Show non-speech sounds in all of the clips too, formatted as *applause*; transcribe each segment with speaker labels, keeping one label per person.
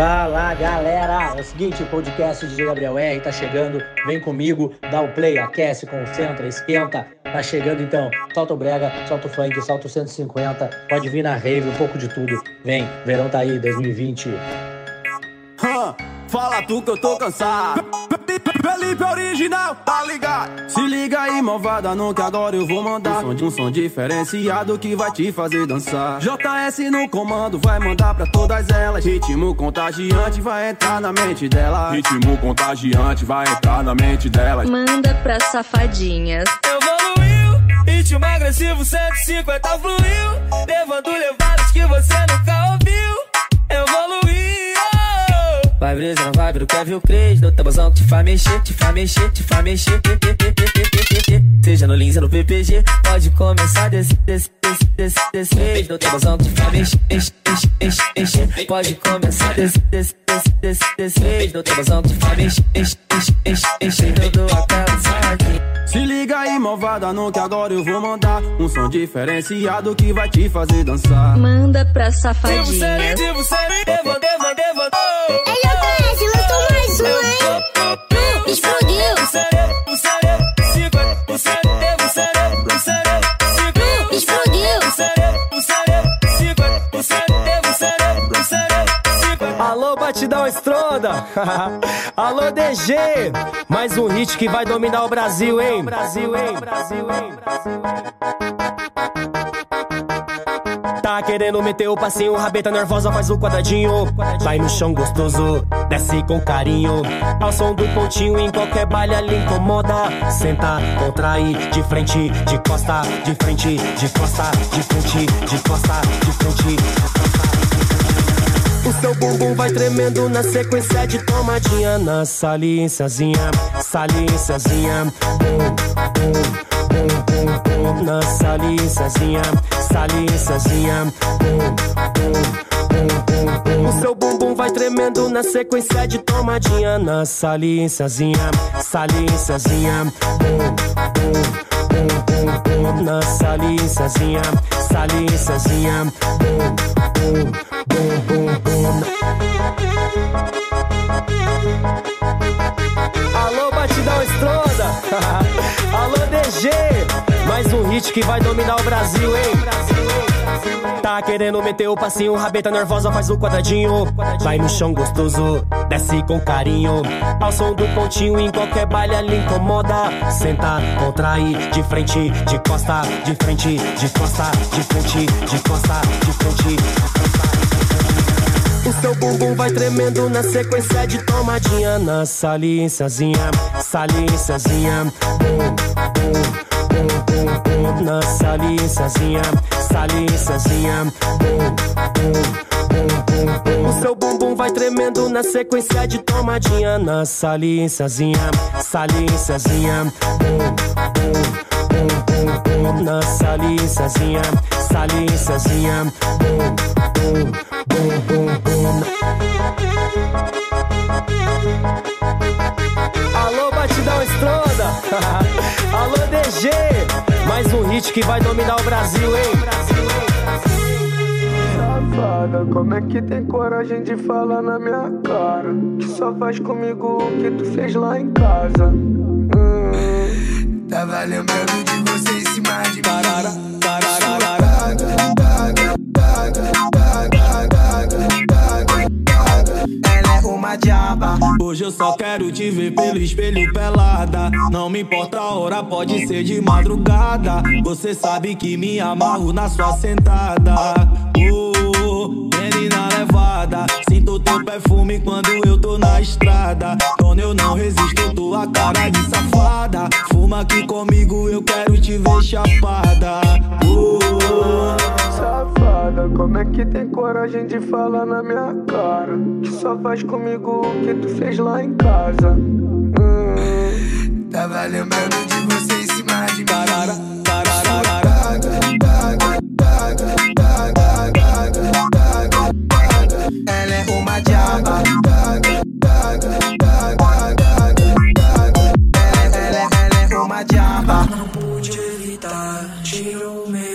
Speaker 1: Fala galera, é o seguinte, o podcast de Gabriel R tá chegando, vem comigo, dá o play, aquece, concentra, esquenta, tá chegando então, solta o brega, solta o funk, solta o 150, pode vir na rave, um pouco de tudo, vem, verão tá aí, 2020.
Speaker 2: Hã, fala tu que eu tô cansado. Felipe original, tá ligado? Se liga aí, malvada, que agora eu vou mandar um som, de um som diferenciado que vai te fazer dançar. JS no comando, vai mandar pra todas elas. Ritmo contagiante vai entrar na mente dela.
Speaker 3: Ritmo contagiante vai entrar na mente dela.
Speaker 4: Manda pra safadinhas.
Speaker 5: Evoluiu, ritmo agressivo 150 fluiu, levando levadas que você nunca ouviu.
Speaker 6: Vai brisa na vibe do Kevin Cres No tabuzão que te faz mexer, te faz mexer, te faz mexer. Seja no Lins ou no PPG Pode começar desse, desse, desse, desse, desse No tabuzão que te faz mexer, mexer, mexer, mexer Pode começar desse, desse, desse, desse, desse No tabuzão que te faz mexer, mexer, mexer, mexer Dando aquela saquinha
Speaker 2: se liga aí, malvada, não que agora eu vou mandar. Um som diferenciado que vai te fazer dançar.
Speaker 4: Manda pra safadinha.
Speaker 5: Devo ser, devo ser, devo, devo. *laughs*
Speaker 7: Alô, DG! Mais um hit que vai dominar o Brasil, hein? Brasil, hein? Brasil, hein? Tá querendo meter o passinho, rabeta nervosa faz o quadradinho. Vai no chão gostoso, desce com carinho. Ao som do pontinho, em qualquer baile ali incomoda. Senta, contrai, de frente, de costa, de frente, de costa, de frente, de costa, de frente, de costa. O seu bumbum vai tremendo na sequência de tomadinha. Na saliênciazinha, saliênciazinha Bum, bum, bum, bum, Na saliênciazinha, saliênciazinha Bum, bum, O seu bumbum vai tremendo na sequência de tomadinha. Na saliênciazinha, saliênciazinha Bum, bum, bum, bum, bum. Na saliênciazinha Bum, bum, bum, DG! Mais um hit que vai dominar o Brasil, hein? Tá querendo meter o passinho, rabeta nervosa faz o quadradinho. Vai no chão gostoso, desce com carinho. Ao som do pontinho, em qualquer baile ali incomoda. Senta, contrai, de frente, de costa, de frente, de costa, de frente, de costa, de frente. O seu bumbum vai tremendo na sequência de tomadinha. Na saliênciazinha, saliênciazinha. Bum, bum, bum, bum, bum Na saliênciazinha, saliênciazinha. Bum, bum, O seu bumbum vai tremendo na sequência de tomadinha. Na saliênciazinha, saliênciazinha. Bum, bum, bum, bum, bum Na bum, bum, bum, bum Alô, batidão estronda! *laughs* Alô, DG! Mais um hit que vai dominar o Brasil, hein?
Speaker 8: Safada, como é que tem coragem de falar na minha cara? Que só faz comigo o que tu fez lá em casa. Hum.
Speaker 9: Tava lembrando de você em cima de
Speaker 2: Tarara,
Speaker 9: mim.
Speaker 2: tararara.
Speaker 9: Ela uma diaba.
Speaker 2: Hoje eu só quero te ver pelo espelho pelada. Não me importa a hora, pode ser de madrugada. Você sabe que me amarro na sua sentada. Levada. Sinto teu perfume quando eu tô na estrada. Quando eu não resisto, tua cara de safada. Fuma aqui comigo, eu quero te ver chapada.
Speaker 8: Safada, como é que tem coragem de falar na minha cara? Que só faz comigo o que tu fez lá em casa. Hum.
Speaker 9: Tava lembrando de você em cima de mim.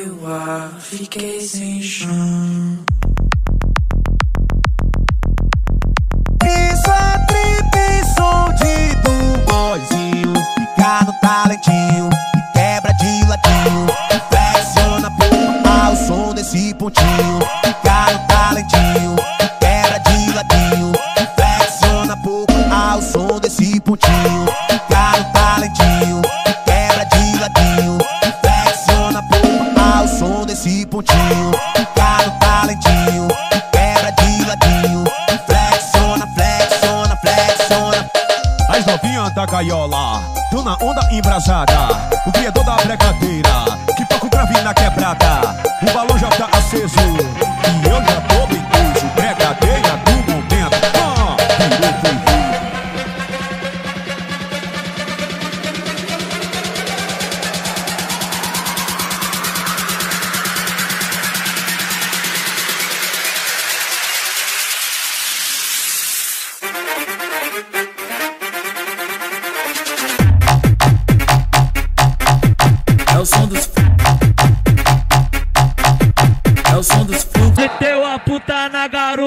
Speaker 10: Meu ar, fiquei sem chão.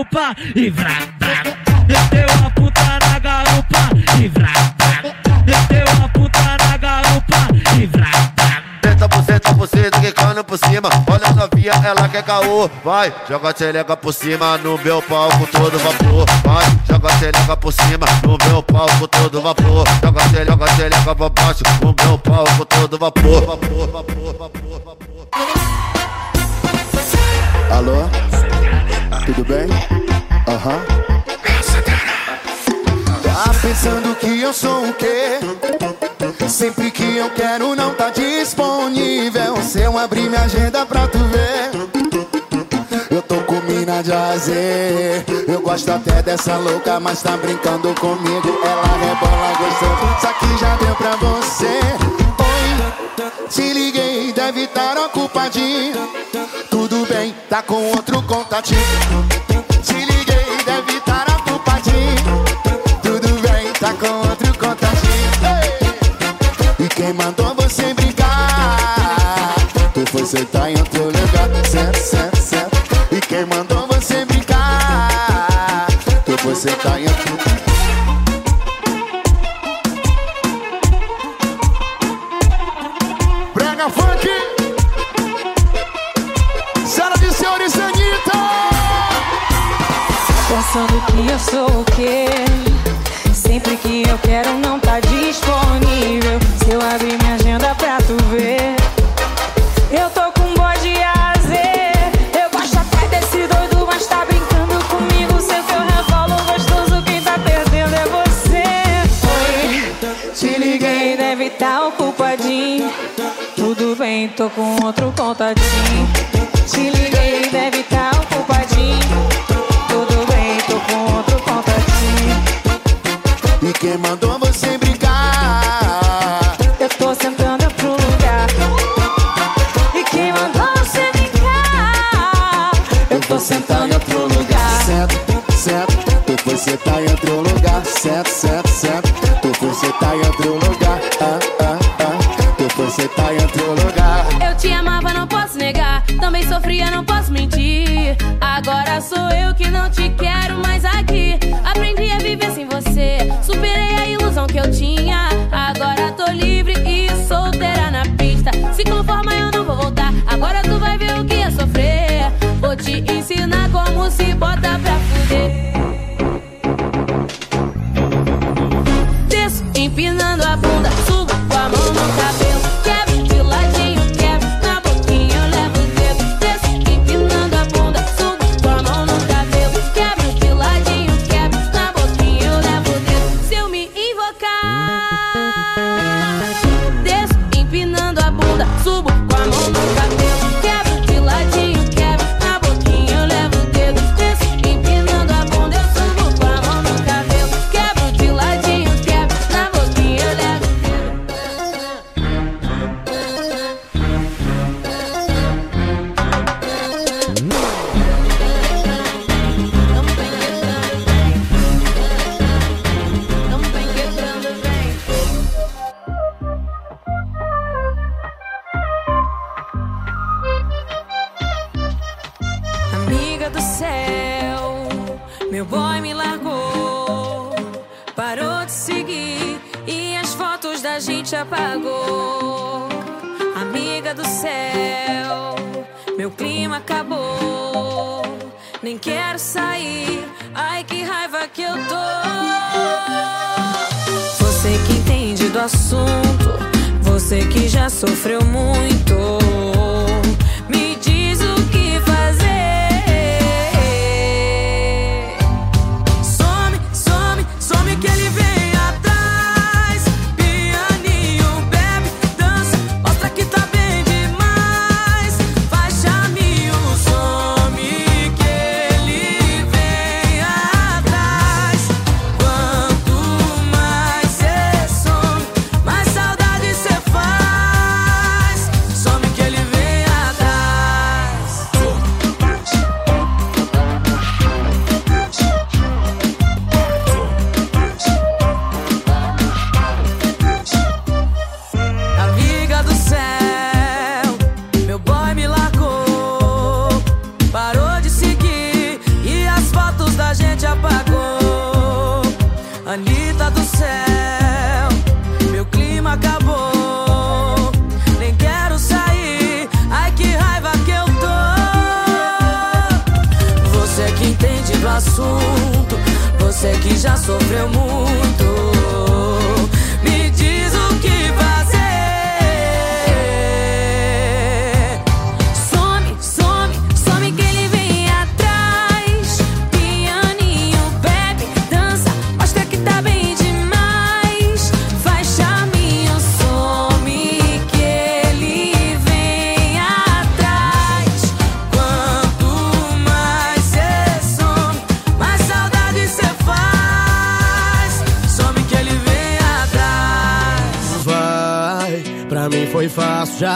Speaker 2: Garupa e vrá, vrá. Meteu a puta na garupa e vrá, vrá. Meteu a puta na garupa e vrá, vrá.
Speaker 11: Senta por senta por cima, quicando por cima. Olha a novinha, ela quer caô. Vai, joga a xereca por cima no meu palco todo vapor. Vai, joga a xereca por cima no meu palco todo vapor. Joga a xereca, joga a xereca pra baixo no meu palco todo vapor. Vapor, vapor, vapor, vapor.
Speaker 12: Alô? Tudo bem? Aham. Tá pensando que eu sou o quê? Sempre que eu quero não tá disponível. Se eu abrir minha agenda pra tu ver. Eu tô com mina de azer. Eu gosto até dessa louca, mas tá brincando comigo. Ela rebola gostando. Isso aqui já deu pra você. Oi, te liguei, deve estar ocupadinho. Tá com outro contatinho. Te liguei, deve estar ocupadinho. Tudo bem, tá com outro contatinho. E quem mandou você brincar? Tu foi sentar em outro lugar. Certo, certo, certo. E quem mandou você brincar? Tu foi sentar em outro lugar.
Speaker 13: Pensando que eu sou o quê? Sempre que eu quero não tá disponível. Se eu abrir minha agenda pra tu ver, eu tô com bode azer. Eu gosto até desse doido, mas tá brincando comigo. Sei que eu revolo gostoso, quem tá perdendo é você. Oi, te liguei, deve tá ocupadinho. Tudo bem, tô com outro contatinho. Te liguei, deve
Speaker 12: quem mandou você brincar?
Speaker 13: Eu tô sentando em outro lugar. E quem mandou você brincar? Eu tô sentando em outro lugar.
Speaker 12: Certo, certo. Tu foi sentar em outro lugar. Certo, certo, certo. Tu foi sentar em outro lugar. Ah, ah, ah. Tu foi sentar em outro lugar.
Speaker 14: Eu te amava, não posso negar. Também sofria, não posso mentir. Agora sou eu que não te quero mais aqui. Aprendi a viver sem você. Agora tô livre e solteira na pista. Se conforma, eu não vou voltar. Agora tu vai ver o que é sofrer. Vou te ensinar como se bota pra fuder. Desço, empinando
Speaker 13: gente apagou. Amiga do céu, meu clima acabou. Nem quero sair, ai que raiva que eu tô. Você que entende do assunto, você que já sofreu muito. Você que já sofreu muito.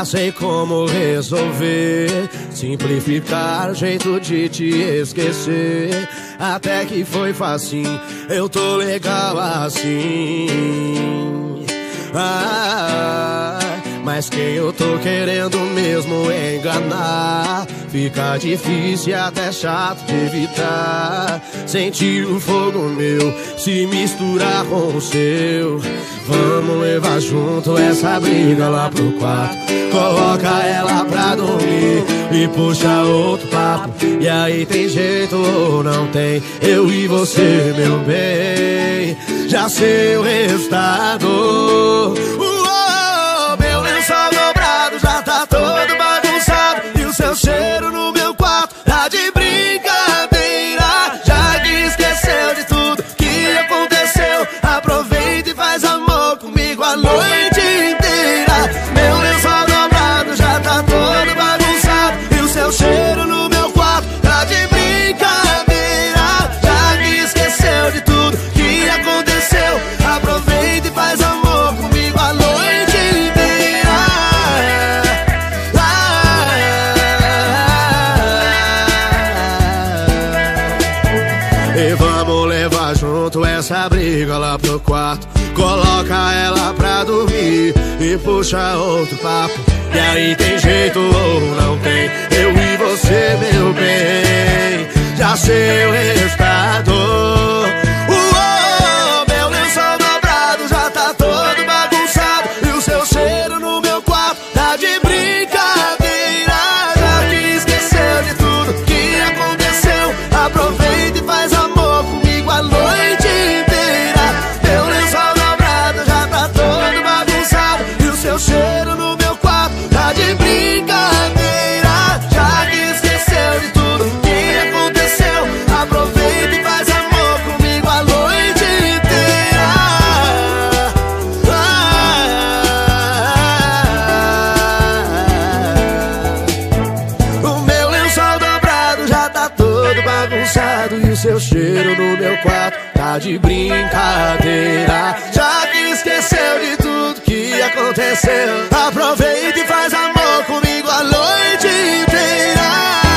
Speaker 15: Já sei como resolver. Simplificar jeito de te esquecer. Até que foi facinho, eu tô legal assim. Ah, mas quem eu tô querendo mesmo é enganar. Fica difícil até chato de evitar. Sentir o fogo meu se misturar com o seu. Vamos levar junto essa briga lá pro quarto. Coloca ela pra dormir e puxa outro papo. E aí tem jeito ou não tem? Eu e você, meu bem. Já sei o resultado. Já tá todo bagunçado. E o seu cheiro no meu quarto tá de brincadeira. Já que esqueceu de tudo que aconteceu. Aproveita e faz amor junto essa briga lá pro quarto. Coloca ela pra dormir e puxa outro papo. E aí tem jeito ou não tem? Eu e você, meu bem. Já sei o meu lençol dobrado já tá todo bagunçado. E o seu cheiro no meu quarto tá de brincadeira. Já que esqueceu de tudo que aconteceu. Aproveita e faz seu cheiro no meu quarto. Tá de brincadeira. Já que esqueceu de tudo que aconteceu. Aproveita e faz amor comigo a noite inteira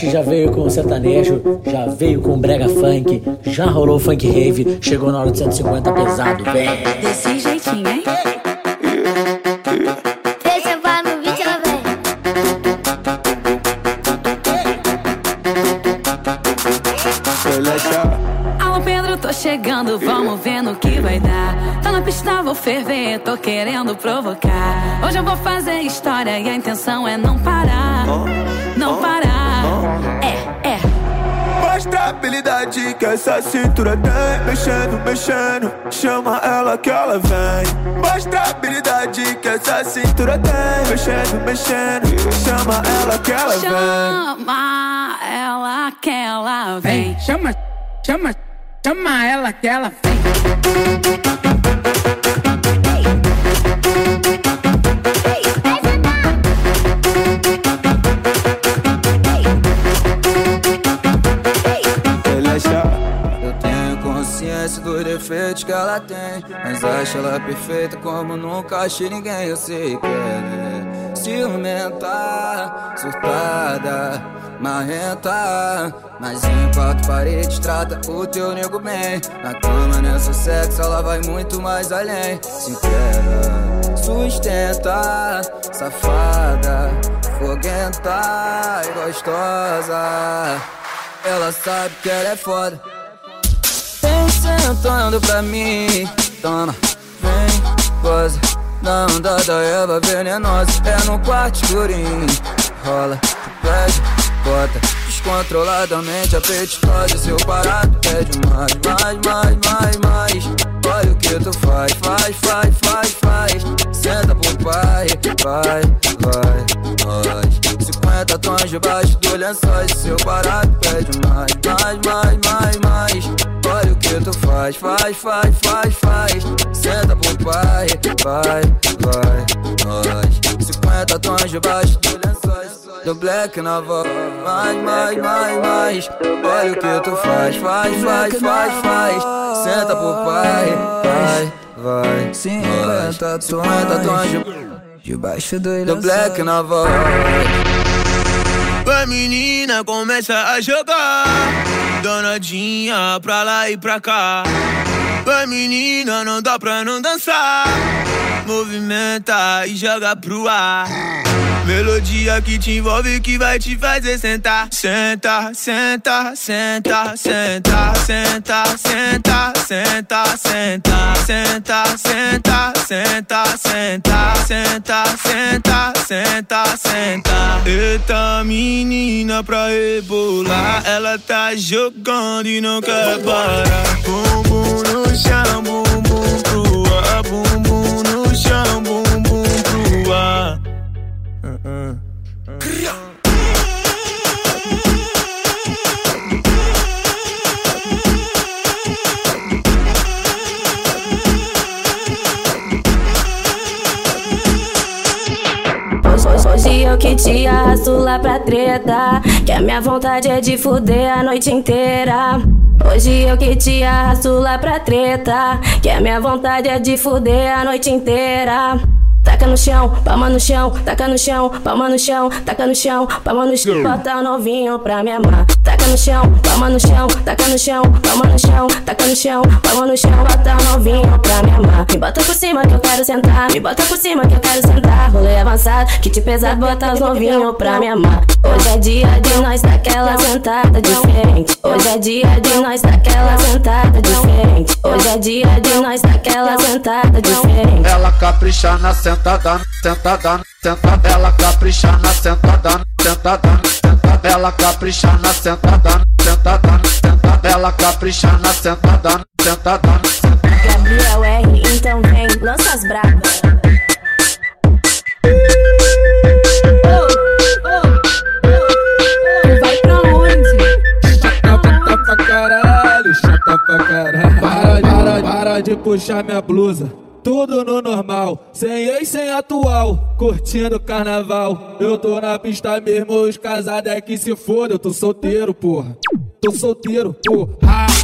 Speaker 1: gente já veio com o sertanejo, já veio com o brega funk, já rolou o funk rave, chegou na hora de 150 pesado, vem.
Speaker 13: Desse jeitinho, hein?
Speaker 16: Deixa eu falar no vídeo, ela vem.
Speaker 13: Alô Pedro, tô chegando, vamos ver no que vai dar. Tá na pista, vou ferver, tô querendo provocar. Hoje eu vou fazer história e a intenção é não parar. Não parar. É, é.
Speaker 8: Mostra a habilidade que essa cintura tem Mexendo, mexendo, chama ela que ela vem Mostra a habilidade que essa cintura tem Mexendo, mexendo, chama ela que ela vem
Speaker 13: Chama ela que ela vem.
Speaker 17: Chama, chama, chama ela que ela vem.
Speaker 18: Consciência do defeito que ela tem Mas acho ela perfeita como nunca achei ninguém. Eu sei que ela é ciumenta, surtada, marrenta Mas em quatro paredes trata o teu nego bem. Na cama, nessa sexo, ela vai muito mais além. Entrega, sustenta, safada, foguenta e gostosa. Ela sabe que ela é foda. Sentando pra mim. Toma, vem, goza. Na onda da Eva venenosa. É no quarto escurinho. Rola, pede, bota. Descontroladamente apetitosa. Seu parado pede mais, mais, mais, mais, mais. Olha o que tu faz, faz, faz, faz, faz. Senta pro pai, vai, vai, nós. 50 tons debaixo do lençóis. Seu parado pede mais, mais, mais, mais, mais. Olha o que tu faz, faz, faz, faz, faz. Senta pro pai, vai, vai, nós. 50 tons debaixo do lençóis. Do black na voz, mais, mais, mais, mais. Olha o que tu faz, faz, faz, faz, faz. Senta pro pai, vai, vai. 50 tons, 50 tons de- debaixo do Do black na voz.
Speaker 19: A menina começa a jogar Danadinha pra lá e pra cá A menina não dá pra não dançar Movimenta e joga pro ar Melodia que te envolve que vai te fazer sentar Senta, senta, senta, senta, senta, senta, senta, senta, senta, senta, senta, senta, senta, senta, senta, senta. Eita menina pra rebolar, ela tá jogando e não quer parar. Bumbum no shambu bum cruwa, bum bum no shambu bum cruwa. Uh-uh.
Speaker 20: Uh-uh. Hoje, eu que te arrasto lá pra treta. Que a minha vontade é de fuder a noite inteira. Hoje eu que te arrasto lá pra treta. Que a minha vontade é de fuder a noite inteira. Taca no chão, palma no chão, taca no chão, palma no chão, taca no chão, palma no chão, bota o novinho pra me amar. Taca no chão, palma no chão, taca no chão, palma no chão, taca no chão, palma no chão, bota o novinho pra me amar. Me bota por cima que eu quero sentar, me bota por cima que eu quero sentar. Rolê avançado, que te pesado, bota os novinhos pra me amar. Hoje é dia de nós daquela sentada diferente. Hoje é dia de nós daquela sentada diferente. Hoje é dia de nós daquela sentada diferente.
Speaker 11: Ela capricha na sentada, sentada, sentada. Ela capricha na sentada, sentada, sentada. Ela capricha na sentada, sentada, sentada. Ela capricha na sentada, sentada, sentada.
Speaker 20: Gabriel R, então vem, lança as brabas. Vai pra onde?
Speaker 19: Chata pra caralho, chata pra caralho. Para, para, para de puxar minha blusa. Tudo no normal, sem ex, sem atual, curtindo carnaval. Eu tô na pista mesmo, os casados é que se foda. Eu tô solteiro, porra. Tô solteiro, porra.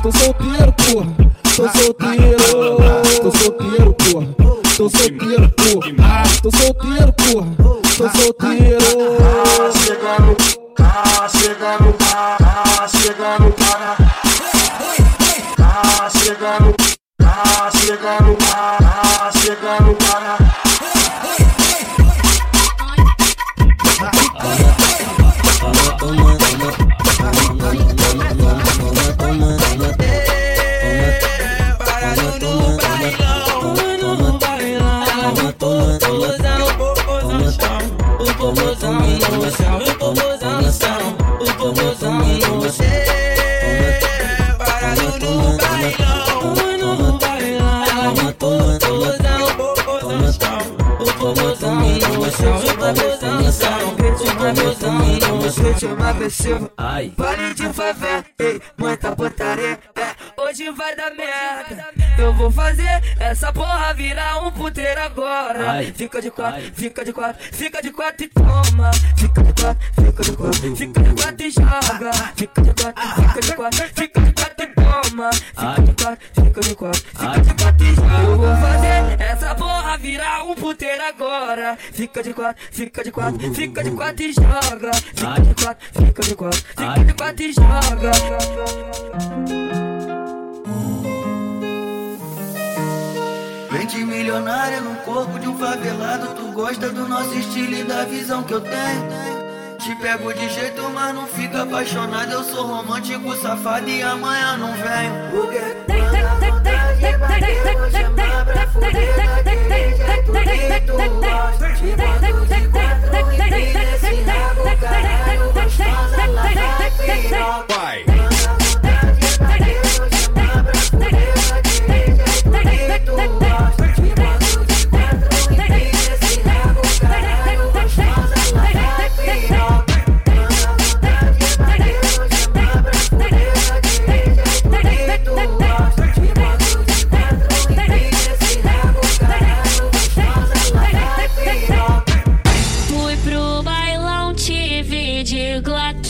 Speaker 19: Tô solteiro, porra. Tô solteiro, tô solteiro, porra. Tô solteiro, porra. Tô solteiro, porra. Tô solteiro.
Speaker 6: Chegando, tá chegando, tá chegando, para. Tá chegando, tá chegando, you got me. Chegando, para.
Speaker 5: Ai.
Speaker 19: Pare de favela, ei, muita putaria. é, Hoje vai dar merda. Eu vou fazer essa porra virar um puteiro agora.
Speaker 5: Ai.
Speaker 19: Fica de quatro, fica de quatro, fica de quatro e toma. Fica de quatro, fica de quatro, fica de quatro e joga. Fica de quatro, fica de quatro, fica de quatro e toma. Fica de quatro, fica de quatro, fica de quatro e joga. Eu vou fazer essa porra virar um puteiro agora. Fica de quatro, fica de quatro, fica de quatro e joga. Fica de quatro, fica de quatro, fica de quatro e joga.
Speaker 21: Mente milionária no corpo de um favelado. Tu gosta do nosso estilo e da visão que eu tenho. Te pego de jeito, mas não fica apaixonado. Eu sou romântico, safado e amanhã não venho.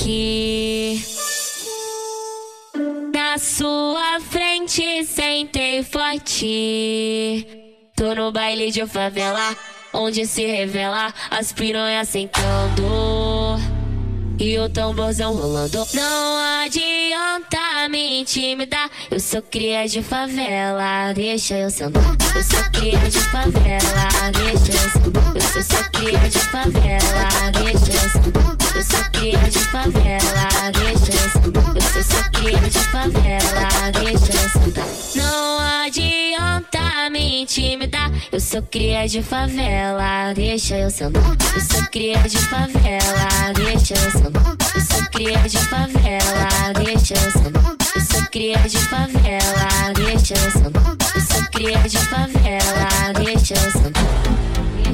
Speaker 22: Glock. Na sua frente sentei forte. Tô no baile de favela, onde se revela as piranhas sentando. E o tamborzão rolando. Não adianta me intimidar. Eu sou cria de favela, deixa eu sentar. Eu sou cria de favela, deixa eu sentar. Eu sou, sou cria de favela, deixa eu sentar. Sou cria de favela, deixa eu sou, cria de favela, sentar. Não adianta me intimidar. Eu sou cria de favela, deixa eu sentar. Eu sou cria de favela, deixa eu sentar. Eu sou cria de favela, deixa eu sentar. Eu sou cria de favela, deixa eu sentar. Eu sou cria de favela. Deixa eu sentar.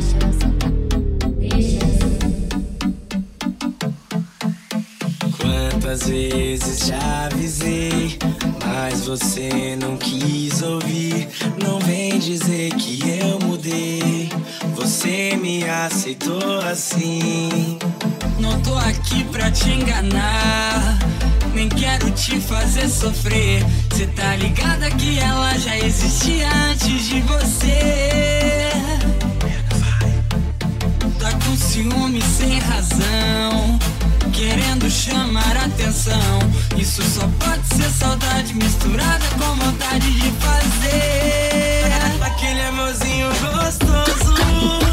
Speaker 23: Quantas vezes já avisei, mas você não quis ouvir. Não vem dizer que eu mudei, você me aceitou assim. Não tô aqui pra te enganar, nem quero te fazer sofrer. Cê tá ligada que ela já existia antes de você. Tá com ciúme sem razão. Querendo chamar atenção. Isso só pode ser saudade misturada com vontade de fazer. Aquele amorzinho gostoso,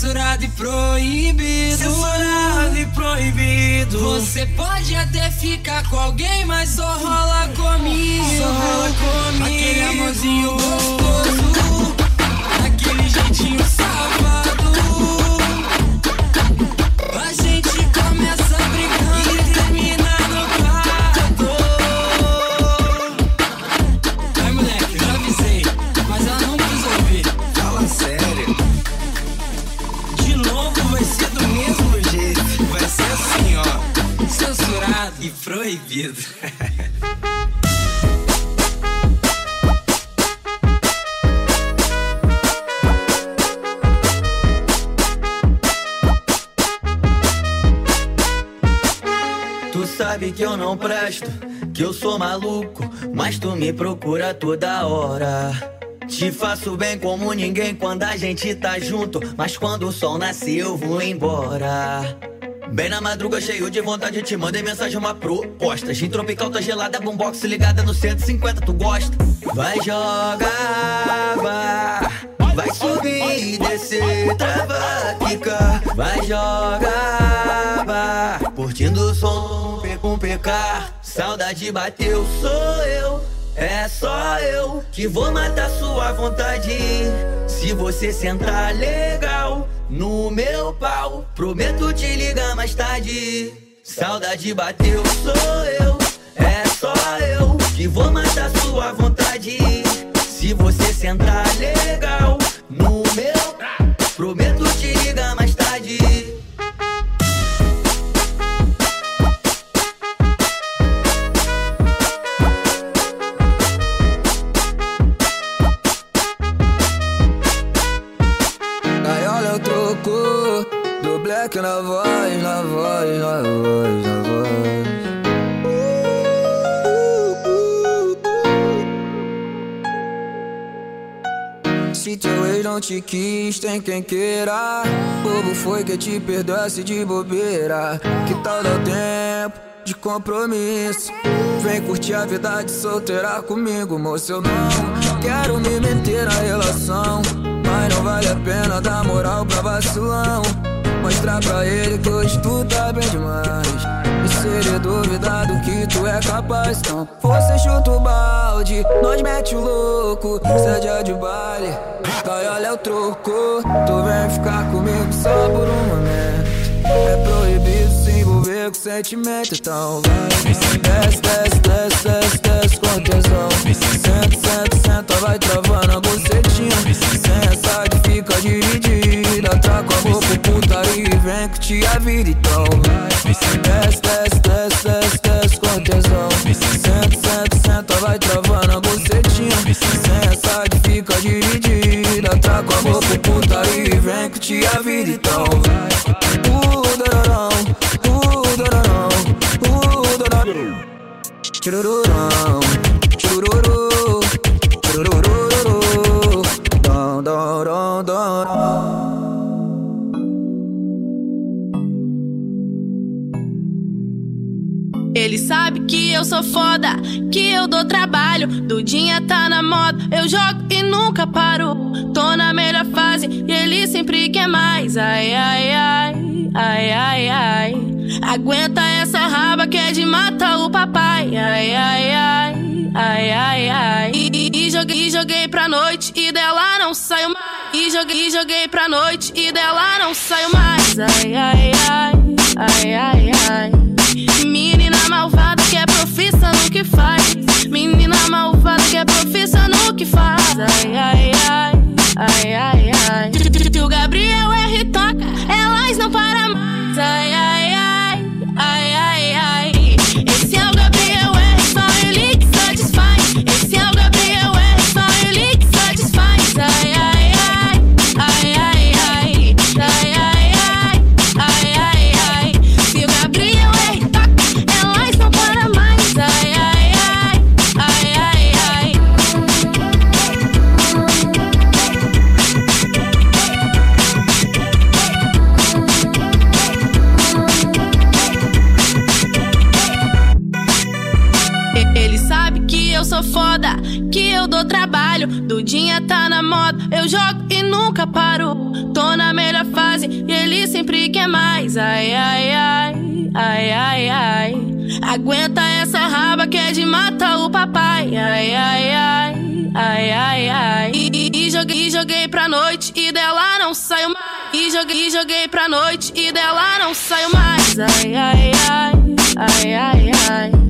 Speaker 23: Censurado e proibido. Censurado e proibido. Você pode até ficar com alguém, mas só rola comigo. Só rola comigo. Aquele amorzinho gostoso. *laughs*
Speaker 21: Tu sabe que eu não presto, que eu sou maluco, mas tu me procura toda hora. Te faço bem como ninguém quando a gente tá junto, mas quando o sol nasce eu vou embora. Bem na madruga, cheio de vontade, te mandei mensagem, uma proposta. Gin tropical tá gelada, boombox ligada no 150, tu gosta? Vai jogar, vai, subir e descer, trava, quica. Vai jogar, vai, curtindo o som com PK. Saudade bateu, sou eu. É só eu que vou matar sua vontade. Se você sentar legal no meu pau, prometo te ligar mais tarde. Saudade bateu, sou eu. É só eu que vou matar sua vontade.
Speaker 18: Tem quem queira. Bobo foi que te perdoasse de bobeira. Que tal dar tempo de compromisso? Vem curtir a vida de solteira comigo, moço. Eu não quero me meter na relação. Mas não vale a pena dar moral pra vacilão. Mostrar pra ele que hoje tu tá bem demais. E se ele duvidar do que tu é capaz, então você chuta o balde, nós mete o louco. Cê é de baile, gaiola é o troco. Tu vem ficar comigo só por um momento. É proibido se envolver com sentimento, então vai. Desce, desce, desce, desce, desce com tesão. Senta, senta, senta, vai travando a bucetinha. Sem essa que fica dividida. Traca a boca, putaria e vem que te a vida, então vai.
Speaker 14: Tô na melhor fase e ele sempre quer mais. Ai, ai, ai, ai, ai, ai. Aguenta essa raba que é de matar o papai. Ai, ai, ai, ai, ai, ai. E, e- e joguei, e joguei pra noite e dela não saiu mais. E joguei, e joguei pra noite e dela não saiu mais. Ai, ai, ai, ai, ai, ai. Mais. Ai, ai, ai, ai, ai, ai. Aguenta essa raba que é de matar o papai. Ai, ai, ai, ai, ai, ai. E, e- e joguei, e joguei pra noite e dela não saiu mais. E joguei, e joguei pra noite e dela não saiu mais. Ai, ai, ai, ai, ai, ai.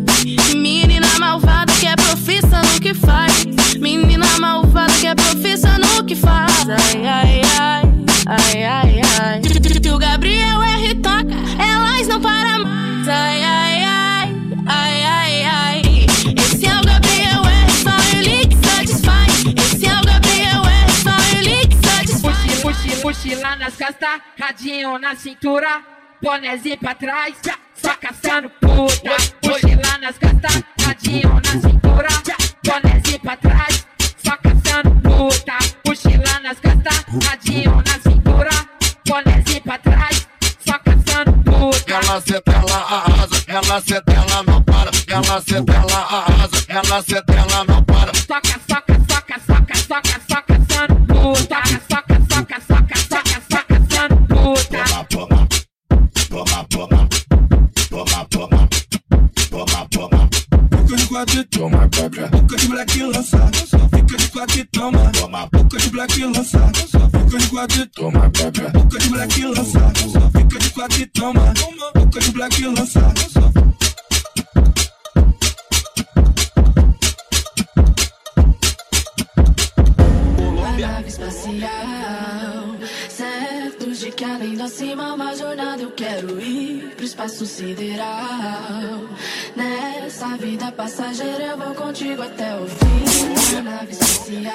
Speaker 17: Mochila nas costas, radinho na cintura, bonézinho pra trás, só caçando puta. Mochila nas costas, radinho na cintura, bonézinho pra trás, só caçando puta. Mochila nas costas, radinho na cintura, bonézinho pra trás, só caçando puta.
Speaker 11: ela senta, ela não para, ela senta, ela arrasa, ela senta, ela não para.
Speaker 9: E toma, bebê. Boca de black lança. Fica de quatro toma. Toma. Boca de black lança. Fica de quatro toma, bebê. Boca de black lança. Fica de quatro toma. Boca de black lança.
Speaker 24: Nave espacial. Que além da cima, uma jornada eu quero ir pro espaço sideral. Nessa vida passageira, eu vou contigo até o fim. Uma nave espacial.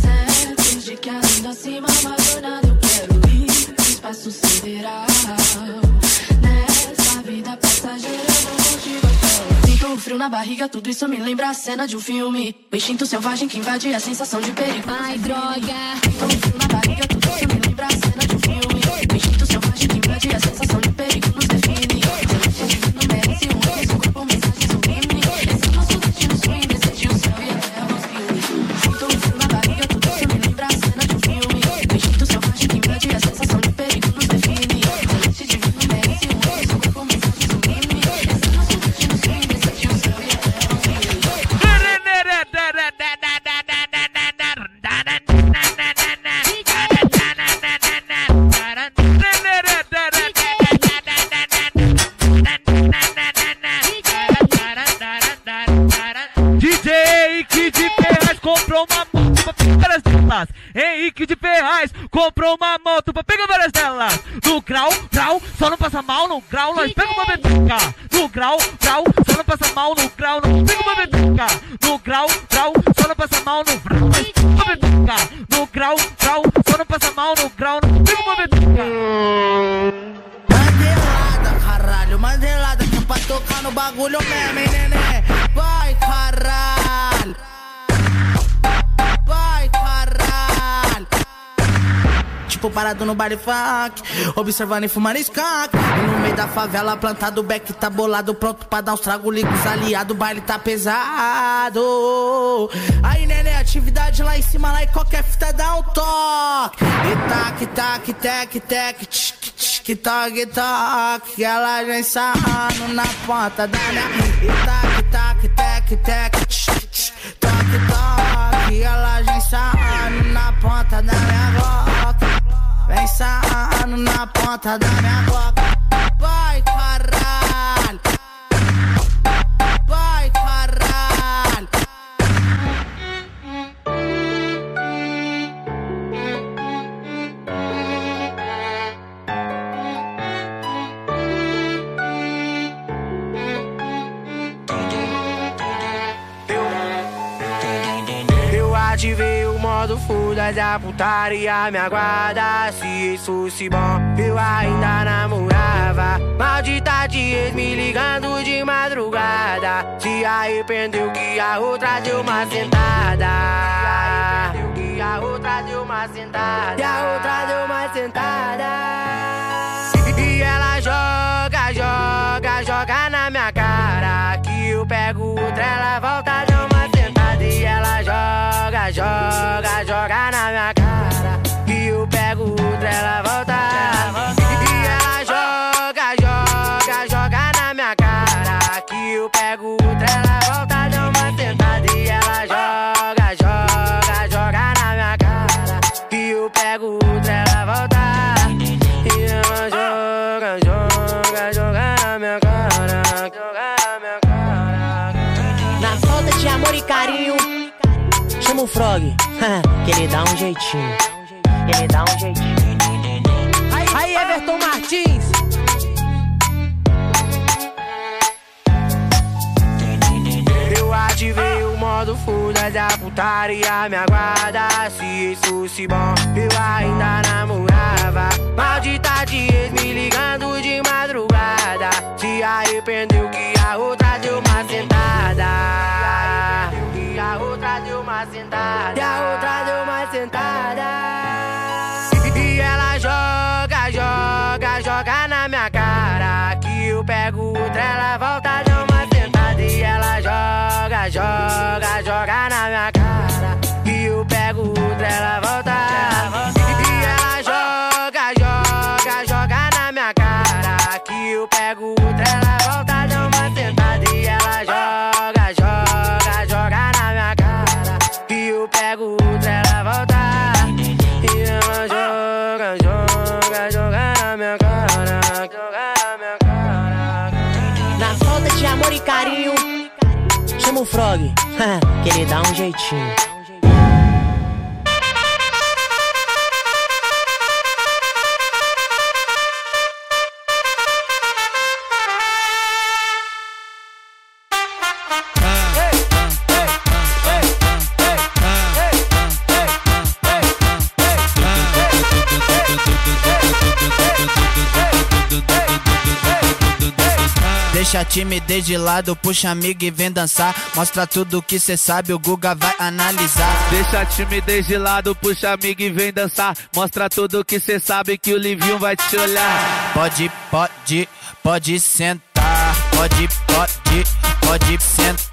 Speaker 24: Certos de que além da cima, uma jornada eu quero ir pro espaço sideral. Nessa vida passageira, eu vou contigo até o fim. Sinto o frio na barriga, tudo isso me lembra a cena de um filme. O instinto selvagem que invade a sensação de perigo. Ai, droga. Sinto o frio na barriga,
Speaker 17: delas. Henrique de Ferraz comprou uma moto pra pegar várias delas. No grau, grau, só não passa mal no grau, nós pega uma bebeca. No grau, grau, só não passa mal no grau, nós pega uma bebeca. No grau, grau, só não passa mal no grau, nós pega uma bebeca. No grau, grau, só não passa mal no grau, nós pega uma bebeca.
Speaker 25: Mandelada, caralho, mandelada que é pra tocar no bagulho mesmo, hein, nenê? Tipo parado no baile funk, observando e fumando skunk. E no meio da favela, plantado beck tá bolado, pronto pra dar uns trago, liga os aliados, o baile tá pesado. Aí, nenê, atividade lá em cima, lá e qualquer fita dá um toque. E tac, tac, tec, tec, tch, tch, toque, toque. Ela vem sarrando na ponta da minha. E tac, tac, tec, tec, toque, toque. Ela vem sarrando na ponta da minha boca. Vem sarrando na ponta da minha boca. Full da putaria me aguarda. Se isso fosse bom, eu ainda namorava. Maldita de me ligando de madrugada. Se arrependeu que a outra deu uma sentada. Se arrependeu que a outra deu uma sentada. E a outra deu uma sentada. E ela joga, joga, joga na minha cara. Que eu pego outra, ela volta, deu joga, joga, joga na minha cara. Que eu pego outra, ela volta. E ela joga, joga, joga na minha cara. Que eu pego outra,
Speaker 26: o Frog, *laughs* que ele dá um jeitinho. Ele dá um jeitinho.
Speaker 25: Aí, Everton Martins. Eu ativei o modo full da putaria me aguarda Se isso fosse bom, eu ainda namorava Maldita de me ligando de madrugada. Se arrependeu que a outra deu uma sentada outra deu uma sentada. E a outra deu uma sentada. E ela joga, joga, joga na minha cara. Que eu pego outra, ela volta, de uma sentada. E ela joga, joga, joga na minha cara. Que eu pego outra, ela volta.
Speaker 26: Frog, que ele dá um jeitinho.
Speaker 27: Deixa a timidez de lado, puxa amigo e vem dançar. Mostra tudo que cê sabe, o Guga vai analisar.
Speaker 28: Deixa a timidez de lado, puxa amigo e vem dançar. Mostra tudo que cê sabe que o Livinho vai te olhar.
Speaker 27: Pode, pode, pode sentar. Pode, pode, pode sentar.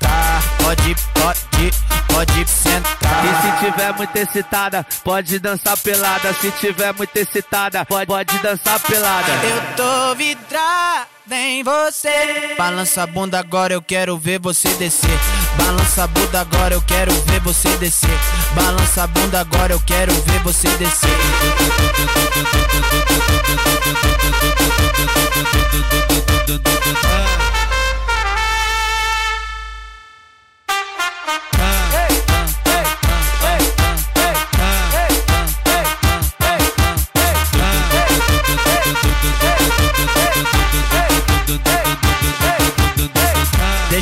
Speaker 27: Pode, pode, pode sentar.
Speaker 28: E se tiver muito excitada, pode dançar pelada. Se tiver muito excitada, pode, pode dançar pelada.
Speaker 27: Eu tô vidrada em você. Balança a bunda agora, eu quero ver você descer. Balança a bunda agora, eu quero ver você descer. Balança a bunda agora, eu quero ver você descer.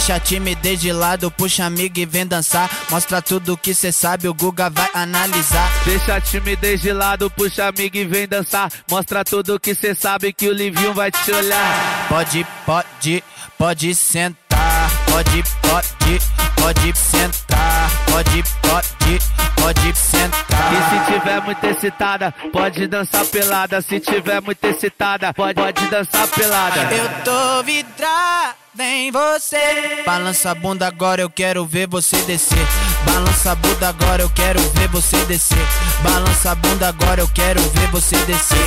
Speaker 27: Deixa a timidez de lado, puxa amigo e vem dançar. Mostra tudo que cê sabe, o Guga vai analisar.
Speaker 28: Deixa a timidez de lado, puxa amigo e vem dançar. Mostra tudo que cê sabe que o Livinho vai te olhar.
Speaker 27: Pode, pode, pode sentar. Pode, pode, pode sentar pode, pode, pode sentar.
Speaker 28: E se tiver muito excitada, pode dançar pelada. Se tiver muito excitada, pode, pode dançar pelada.
Speaker 27: Eu tô vidrada em você. Balança a bunda agora, eu quero ver você descer. Balança a bunda agora, eu quero ver você descer. Balança a bunda agora, eu quero ver você descer.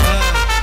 Speaker 27: Ah.